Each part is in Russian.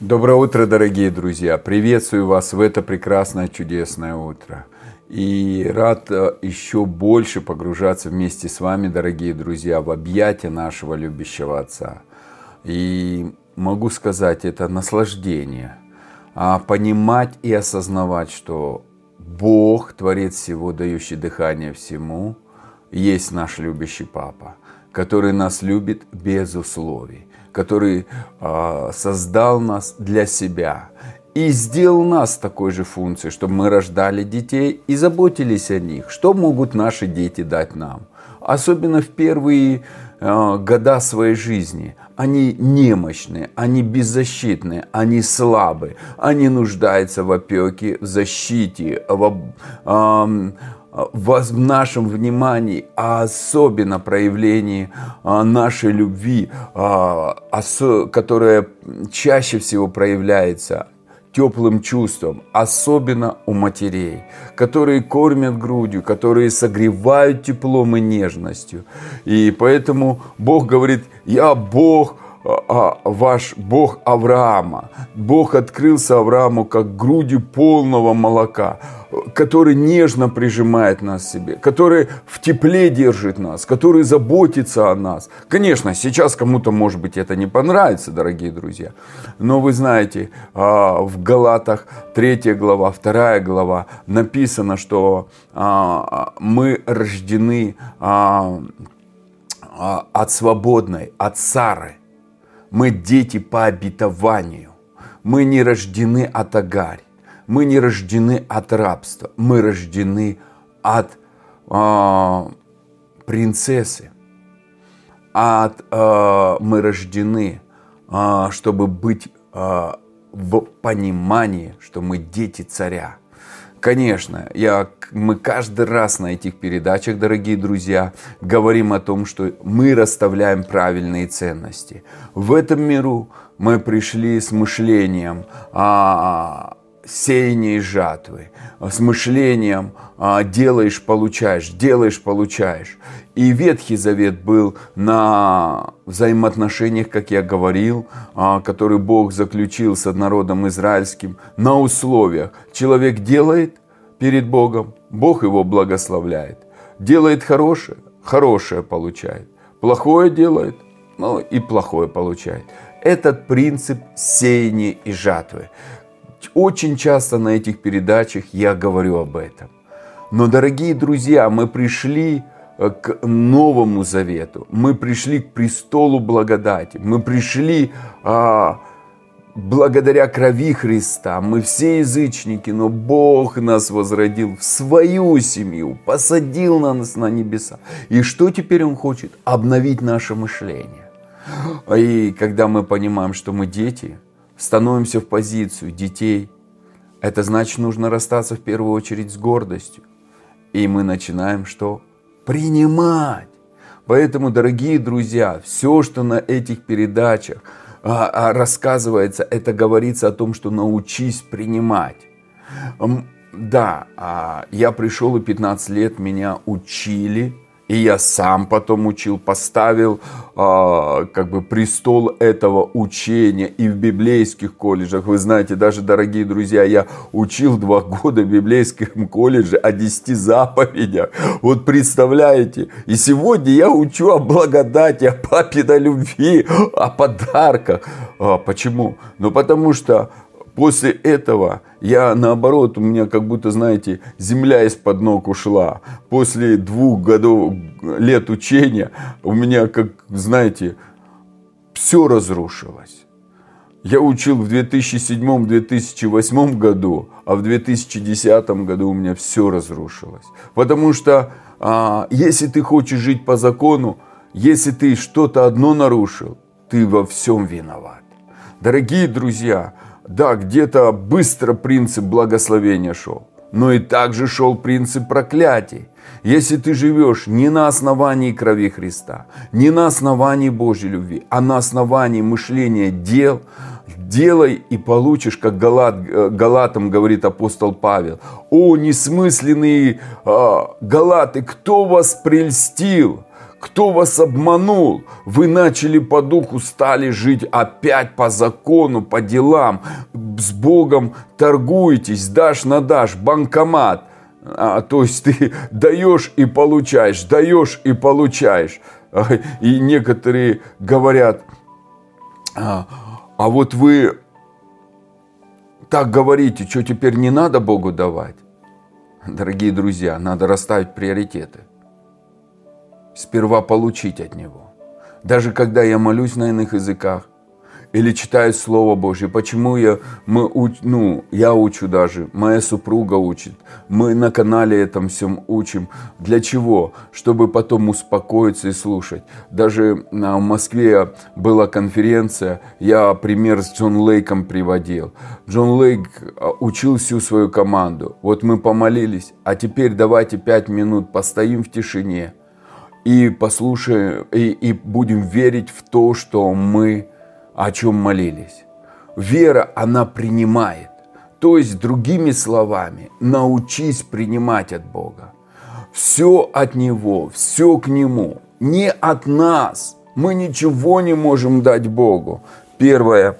Доброе утро, дорогие друзья! Приветствую вас в это прекрасное, чудесное утро. И рад э, еще больше погружаться вместе с вами, дорогие друзья, в объятия нашего любящего Отца. И могу сказать, это наслаждение. А понимать и осознавать, что Бог, Творец всего, дающий дыхание всему, есть наш любящий Папа, который нас любит без условий который э, создал нас для себя и сделал нас такой же функцией, чтобы мы рождали детей и заботились о них. Что могут наши дети дать нам? Особенно в первые э, года своей жизни. Они немощные, они беззащитные, они слабые, они нуждаются в опеке, в защите, в, э, в нашем внимании, а особенно проявлении а, нашей любви, а, которая чаще всего проявляется теплым чувством, особенно у матерей, которые кормят грудью, которые согревают теплом и нежностью. И поэтому Бог говорит, я Бог, а, ваш Бог Авраама. Бог открылся Аврааму как грудью полного молока, который нежно прижимает нас к себе, который в тепле держит нас, который заботится о нас. Конечно, сейчас кому-то, может быть, это не понравится, дорогие друзья, но вы знаете, а, в Галатах 3 глава, 2 глава написано, что а, мы рождены от свободной, от Сары – мы дети по обетованию. Мы не рождены от Агарь. Мы не рождены от рабства. Мы рождены от э, принцессы. От, э, мы рождены, э, чтобы быть э, в понимании, что мы дети царя. Конечно, я, мы каждый раз на этих передачах, дорогие друзья, говорим о том, что мы расставляем правильные ценности. В этом миру мы пришли с мышлением а, сеяния и жатвы, с мышлением а, делаешь, получаешь, делаешь, получаешь. И Ветхий Завет был на взаимоотношениях, как я говорил, а, который Бог заключил с народом израильским, на условиях. Человек делает перед Богом, Бог его благословляет. Делает хорошее, хорошее получает. Плохое делает, ну и плохое получает. Этот принцип сеяния и жатвы. Очень часто на этих передачах я говорю об этом. Но, дорогие друзья, мы пришли э, к Новому Завету, мы пришли к престолу благодати, мы пришли а, благодаря крови Христа. Мы все язычники, но Бог нас возродил в свою семью, посадил нас на небеса. И что теперь Он хочет? Обновить наше мышление. И когда мы понимаем, что мы дети, становимся в позицию детей, это значит, нужно расстаться в первую очередь с гордостью. И мы начинаем что? Принимать. Поэтому, дорогие друзья, все, что на этих передачах а, а, рассказывается, это говорится о том, что научись принимать. Да, а, я пришел и 15 лет меня учили и я сам потом учил, поставил э, как бы престол этого учения и в библейских колледжах. Вы знаете, даже, дорогие друзья, я учил два года в библейском колледже о десяти заповедях. Вот представляете? И сегодня я учу о благодати, о папе на любви, о подарках. А, почему? Ну, потому что После этого я, наоборот, у меня как будто, знаете, земля из-под ног ушла. После двух годов, лет учения у меня, как, знаете, все разрушилось. Я учил в 2007-2008 году, а в 2010 году у меня все разрушилось. Потому что а, если ты хочешь жить по закону, если ты что-то одно нарушил, ты во всем виноват. Дорогие друзья, да, где-то быстро принцип благословения шел, но и также шел принцип проклятий. Если ты живешь не на основании крови Христа, не на основании Божьей любви, а на основании мышления дел, делай и получишь, как Галат, э, Галатам говорит апостол Павел. О, несмысленные э, Галаты, кто вас прельстил? Кто вас обманул? Вы начали по духу, стали жить опять по закону, по делам. С Богом торгуетесь, дашь на дашь, банкомат. А, то есть ты даешь и получаешь, даешь и получаешь. И некоторые говорят, а, а вот вы так говорите, что теперь не надо Богу давать? Дорогие друзья, надо расставить приоритеты. Сперва получить от Него. Даже когда я молюсь на иных языках, или читаю Слово Божье. Почему я, мы, ну, я учу даже, моя супруга учит, мы на канале этом всем учим. Для чего? Чтобы потом успокоиться и слушать. Даже в Москве была конференция, я пример с Джон Лейком приводил. Джон Лейк а, учил всю свою команду. Вот мы помолились, а теперь давайте пять минут постоим в тишине и послушаем, и, и будем верить в то, что мы о чем молились. Вера, она принимает. То есть, другими словами, научись принимать от Бога. Все от Него, все к Нему, не от нас. Мы ничего не можем дать Богу. Первое,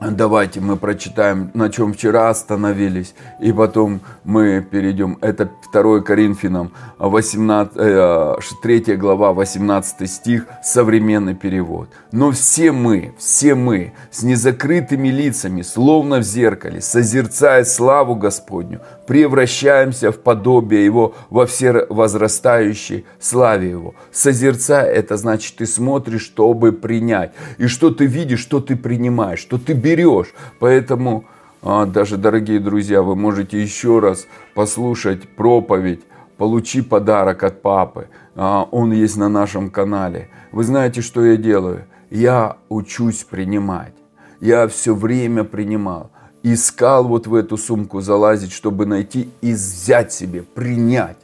Давайте мы прочитаем, на чем вчера остановились, и потом мы перейдем. Это 2 Коринфянам 18, 3 э, глава, 18 стих, современный перевод. Но все мы, все мы с незакрытыми лицами, словно в зеркале, созерцая славу Господню, превращаемся в подобие Его во все возрастающей славе Его. Созерцая, это значит, ты смотришь, чтобы принять. И что ты видишь, что ты принимаешь, что ты берешь. Поэтому, а, даже, дорогие друзья, вы можете еще раз послушать проповедь «Получи подарок от папы». А, он есть на нашем канале. Вы знаете, что я делаю? Я учусь принимать. Я все время принимал искал вот в эту сумку залазить, чтобы найти и взять себе, принять.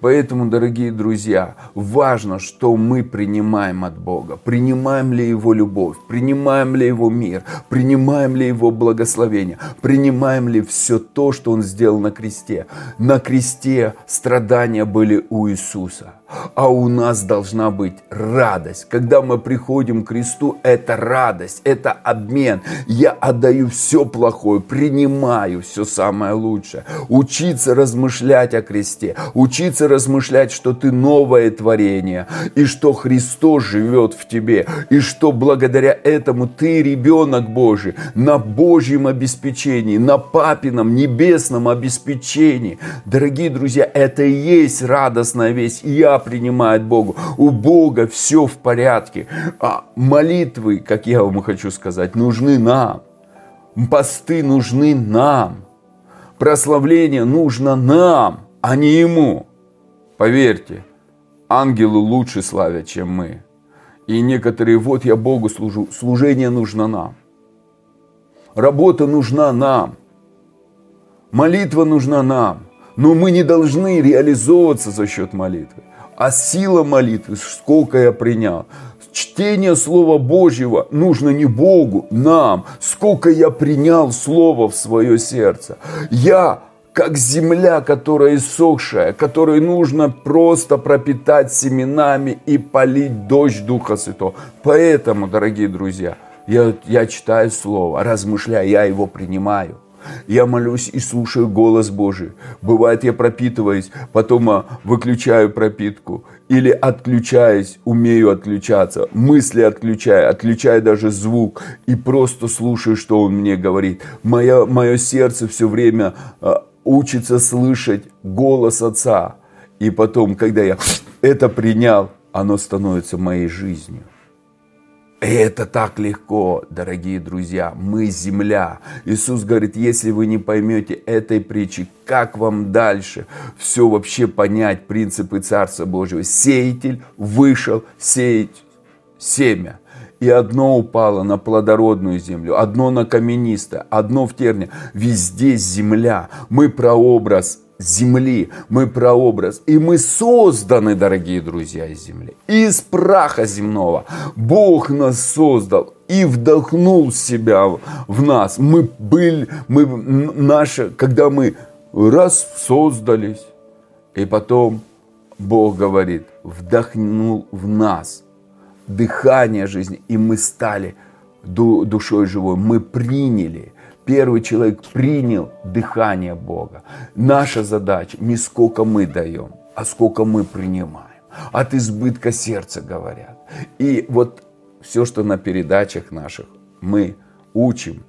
Поэтому, дорогие друзья, важно, что мы принимаем от Бога. Принимаем ли Его любовь, принимаем ли Его мир, принимаем ли Его благословение, принимаем ли все то, что Он сделал на кресте. На кресте страдания были у Иисуса. А у нас должна быть радость. Когда мы приходим к кресту, это радость, это обмен. Я отдаю все плохое, принимаю все самое лучшее. Учиться размышлять о кресте, учиться размышлять, что ты новое творение, и что Христос живет в тебе, и что благодаря этому ты ребенок Божий на Божьем обеспечении, на папином небесном обеспечении. Дорогие друзья, это и есть радостная весть. Я принимает Богу. У Бога все в порядке. А молитвы, как я вам хочу сказать, нужны нам. Посты нужны нам. Прославление нужно нам, а не Ему. Поверьте, ангелы лучше славят, чем мы. И некоторые, вот я Богу служу, служение нужно нам. Работа нужна нам. Молитва нужна нам. Но мы не должны реализовываться за счет молитвы а сила молитвы, сколько я принял. Чтение Слова Божьего нужно не Богу, нам. Сколько я принял Слова в свое сердце. Я как земля, которая иссохшая, которой нужно просто пропитать семенами и полить дождь Духа Святого. Поэтому, дорогие друзья, я, я читаю Слово, размышляю, я его принимаю – я молюсь и слушаю голос Божий. Бывает, я пропитываюсь, потом а, выключаю пропитку. Или отключаюсь, умею отключаться. Мысли отключаю, отключаю даже звук. И просто слушаю, что Он мне говорит. Мое, мое сердце все время а, учится слышать голос Отца. И потом, когда я это принял, оно становится моей жизнью. Это так легко, дорогие друзья. Мы земля. Иисус говорит, если вы не поймете этой притчи, как вам дальше все вообще понять принципы Царства Божьего? Сеятель вышел сеять семя. И одно упало на плодородную землю, одно на каменистое, одно в терне. Везде земля. Мы прообраз земли, мы прообраз. И мы созданы, дорогие друзья, из земли. Из праха земного. Бог нас создал и вдохнул себя в нас. Мы были, мы наши, когда мы раз создались, и потом Бог говорит, вдохнул в нас дыхание жизни, и мы стали душой живой. Мы приняли Первый человек принял дыхание Бога. Наша задача не сколько мы даем, а сколько мы принимаем. От избытка сердца говорят. И вот все, что на передачах наших мы учим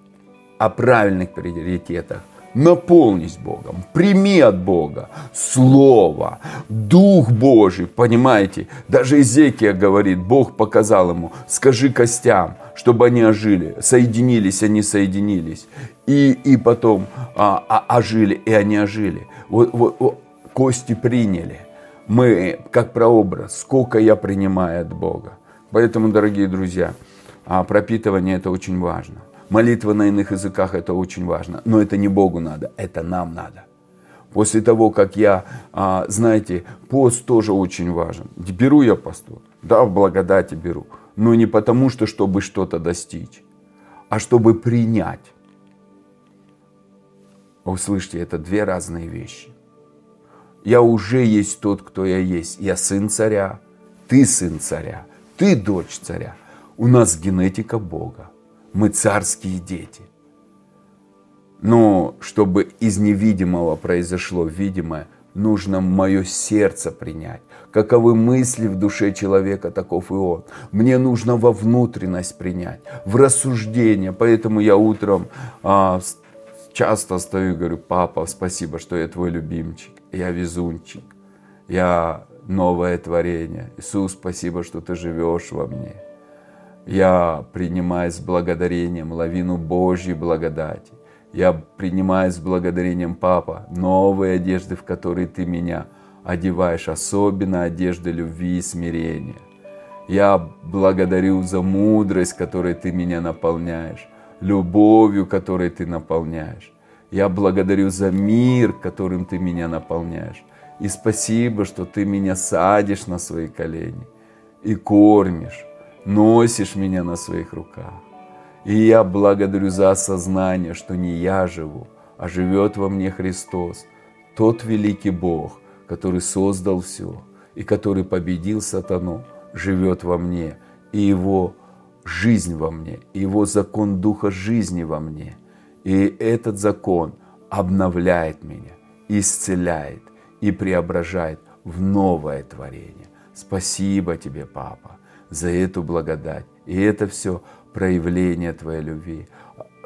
о правильных приоритетах, наполнись Богом, прими от Бога Слово, Дух Божий, понимаете? Даже Изекия говорит, Бог показал ему, скажи костям, чтобы они ожили, соединились, они соединились, и, и потом а, а, ожили, и они ожили. Вот, вот, вот, кости приняли. Мы, как прообраз, сколько я принимаю от Бога. Поэтому, дорогие друзья, а, пропитывание это очень важно. Молитва на иных языках это очень важно, но это не Богу надо, это нам надо. После того, как я, а, знаете, пост тоже очень важен. Беру я посту, да, в благодати беру, но не потому, что чтобы что-то достичь, а чтобы принять. Услышьте, это две разные вещи. Я уже есть тот, кто я есть. Я сын царя, ты сын царя, ты дочь царя. У нас генетика Бога мы царские дети. Но чтобы из невидимого произошло видимое, нужно мое сердце принять. Каковы мысли в душе человека, таков и он. Мне нужно во внутренность принять, в рассуждение. Поэтому я утром а, часто стою и говорю, папа, спасибо, что я твой любимчик, я везунчик, я новое творение. Иисус, спасибо, что ты живешь во мне. Я принимаю с благодарением лавину Божьей благодати. Я принимаю с благодарением, Папа, новые одежды, в которые Ты меня одеваешь, особенно одежды любви и смирения. Я благодарю за мудрость, которой Ты меня наполняешь, любовью, которой Ты наполняешь. Я благодарю за мир, которым Ты меня наполняешь. И спасибо, что Ты меня садишь на свои колени и кормишь носишь меня на своих руках. И я благодарю за осознание, что не я живу, а живет во мне Христос, тот великий Бог, который создал все и который победил сатану, живет во мне, и его жизнь во мне, и его закон Духа жизни во мне. И этот закон обновляет меня, исцеляет и преображает в новое творение. Спасибо тебе, Папа за эту благодать. И это все проявление Твоей любви.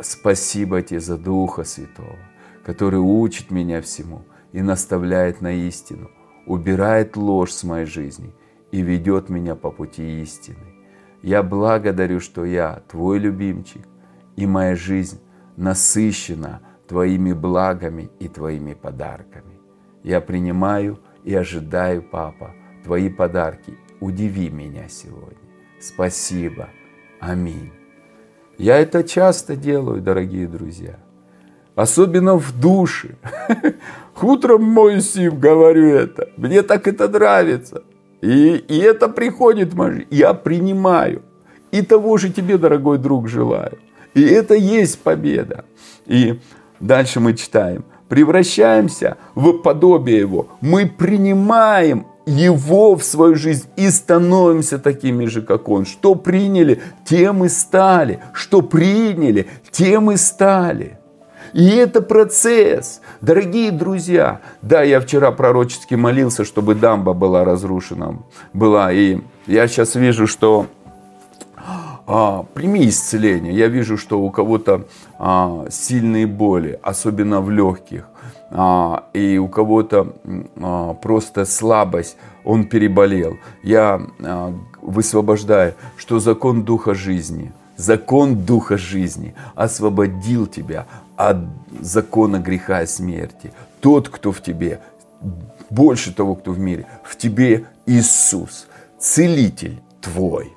Спасибо Тебе за Духа Святого, который учит меня всему и наставляет на истину, убирает ложь с моей жизни и ведет меня по пути истины. Я благодарю, что я Твой любимчик, и моя жизнь насыщена Твоими благами и Твоими подарками. Я принимаю и ожидаю, Папа, Твои подарки удиви меня сегодня. Спасибо. Аминь. Я это часто делаю, дорогие друзья. Особенно в душе. Утром мой сим говорю это. Мне так это нравится. И, и это приходит Я принимаю. И того же тебе, дорогой друг, желаю. И это есть победа. И дальше мы читаем. Превращаемся в подобие Его. Мы принимаем его в свою жизнь и становимся такими же, как Он. Что приняли, тем и стали. Что приняли, тем и стали. И это процесс. Дорогие друзья, да, я вчера пророчески молился, чтобы дамба была разрушена. Была. И я сейчас вижу, что а, прими исцеление. Я вижу, что у кого-то а, сильные боли, особенно в легких. А, и у кого-то а, просто слабость, он переболел. Я а, высвобождаю, что закон Духа жизни, закон Духа жизни освободил тебя от закона греха и смерти. Тот, кто в тебе, больше того, кто в мире, в тебе Иисус, целитель твой,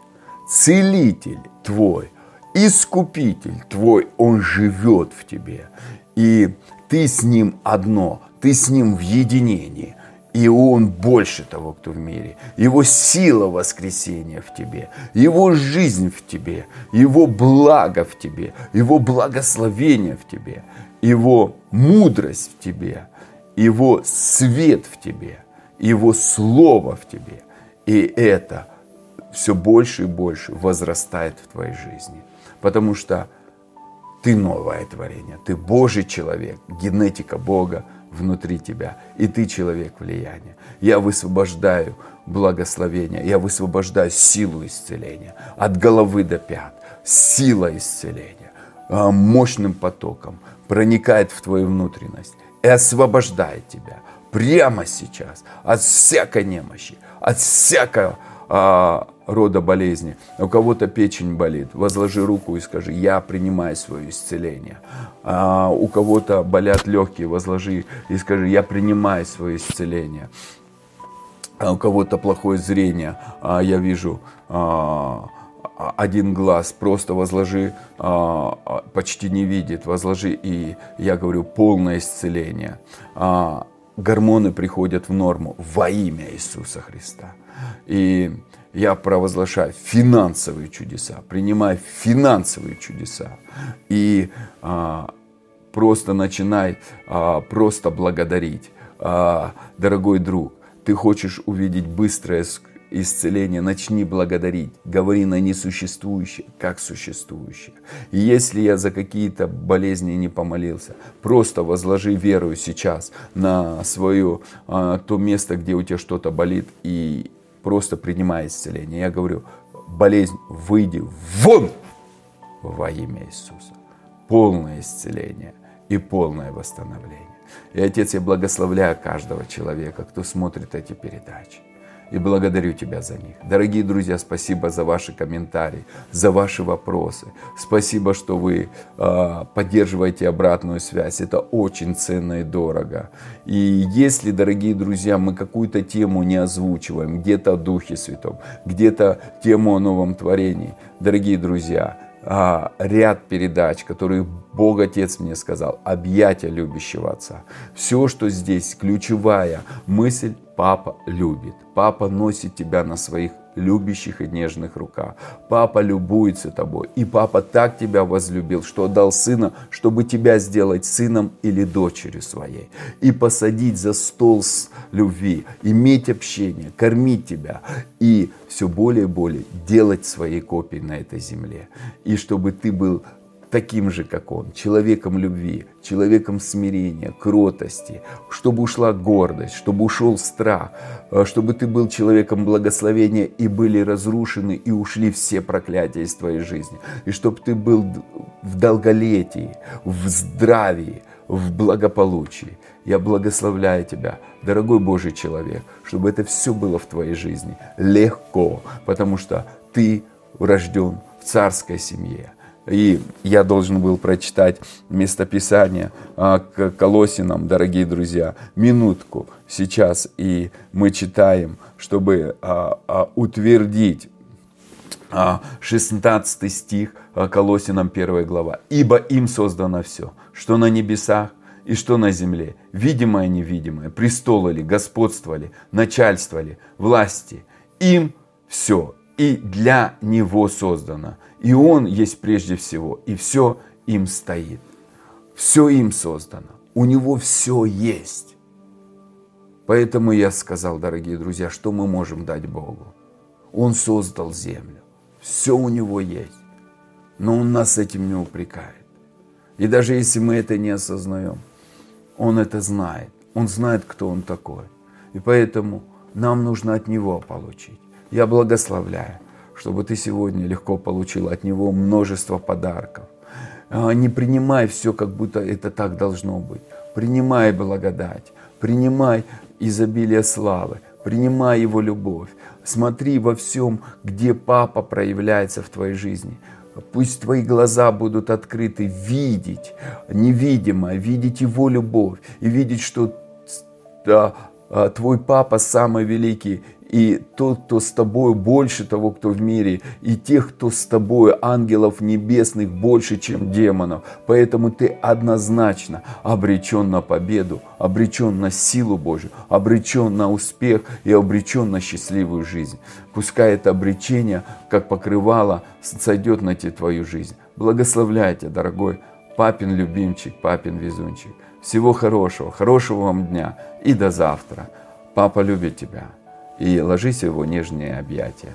целитель твой, искупитель твой, он живет в тебе. И ты с Ним одно, ты с Ним в единении. И Он больше того, кто в мире. Его сила воскресения в тебе, Его жизнь в тебе, Его благо в тебе, Его благословение в тебе, Его мудрость в тебе, Его свет в тебе. Его Слово в тебе. И это все больше и больше возрастает в твоей жизни. Потому что ты новое творение, ты Божий человек, генетика Бога внутри тебя, и ты человек влияния. Я высвобождаю благословение, я высвобождаю силу исцеления от головы до пят, сила исцеления а, мощным потоком проникает в твою внутренность и освобождает тебя прямо сейчас от всякой немощи, от всякого а, рода болезни. У кого-то печень болит, возложи руку и скажи, я принимаю свое исцеление. А, у кого-то болят легкие, возложи и скажи, я принимаю свое исцеление. А у кого-то плохое зрение, а, я вижу а, один глаз, просто возложи, а, а, почти не видит, возложи, и я говорю, полное исцеление. А, гормоны приходят в норму во имя Иисуса Христа. И я провозглашаю финансовые чудеса, принимай финансовые чудеса. И а, просто начинай а, просто благодарить. А, дорогой друг, ты хочешь увидеть быстрое исцеление, начни благодарить. Говори на несуществующее, как существующее. И если я за какие-то болезни не помолился, просто возложи веру сейчас на свое а, то место, где у тебя что-то болит, и просто принимай исцеление. Я говорю, болезнь, выйди вон во имя Иисуса. Полное исцеление и полное восстановление. И, Отец, я благословляю каждого человека, кто смотрит эти передачи и благодарю Тебя за них. Дорогие друзья, спасибо за ваши комментарии, за ваши вопросы. Спасибо, что вы э, поддерживаете обратную связь. Это очень ценно и дорого. И если, дорогие друзья, мы какую-то тему не озвучиваем, где-то о Духе Святом, где-то тему о новом творении, дорогие друзья, а, ряд передач, которые Бог Отец мне сказал, объятия любящего Отца. Все, что здесь, ключевая мысль, папа любит. Папа носит тебя на своих любящих и нежных руках. Папа любуется тобой. И папа так тебя возлюбил, что отдал сына, чтобы тебя сделать сыном или дочерью своей. И посадить за стол с любви, иметь общение, кормить тебя. И все более и более делать своей копией на этой земле. И чтобы ты был таким же, как он, человеком любви, человеком смирения, кротости, чтобы ушла гордость, чтобы ушел страх, э, чтобы ты был человеком благословения и были разрушены и ушли все проклятия из твоей жизни, и чтобы ты был в долголетии, в здравии, в благополучии. Я благословляю тебя, дорогой Божий человек, чтобы это все было в твоей жизни легко, потому что ты рожден в царской семье и я должен был прочитать местописание а, к Колосинам, дорогие друзья, минутку сейчас. И мы читаем, чтобы а, а, утвердить 16 стих Колосинам 1 глава. «Ибо им создано все, что на небесах и что на земле, видимое и невидимое, престолы ли, господство ли, начальство ли, власти. Им все и для Него создано. И Он есть прежде всего, и все им стоит. Все им создано. У Него все есть. Поэтому я сказал, дорогие друзья, что мы можем дать Богу. Он создал землю. Все у Него есть. Но Он нас этим не упрекает. И даже если мы это не осознаем, Он это знает. Он знает, кто Он такой. И поэтому нам нужно от Него получить. Я благословляю, чтобы ты сегодня легко получил от Него множество подарков. А, не принимай все, как будто это так должно быть. Принимай благодать, принимай изобилие славы, принимай Его любовь. Смотри во всем, где Папа проявляется в твоей жизни. Пусть твои глаза будут открыты, видеть невидимое, видеть Его любовь и видеть, что да, а, твой Папа самый великий и тот, кто с тобой, больше того, кто в мире, и тех, кто с тобой, ангелов небесных, больше, чем демонов. Поэтому ты однозначно обречен на победу, обречен на силу Божью, обречен на успех и обречен на счастливую жизнь. Пускай это обречение, как покрывало, сойдет на тебе твою жизнь. Благословляйте, дорогой папин любимчик, папин везунчик. Всего хорошего, хорошего вам дня и до завтра. Папа любит тебя. И ложись в его нежные объятия.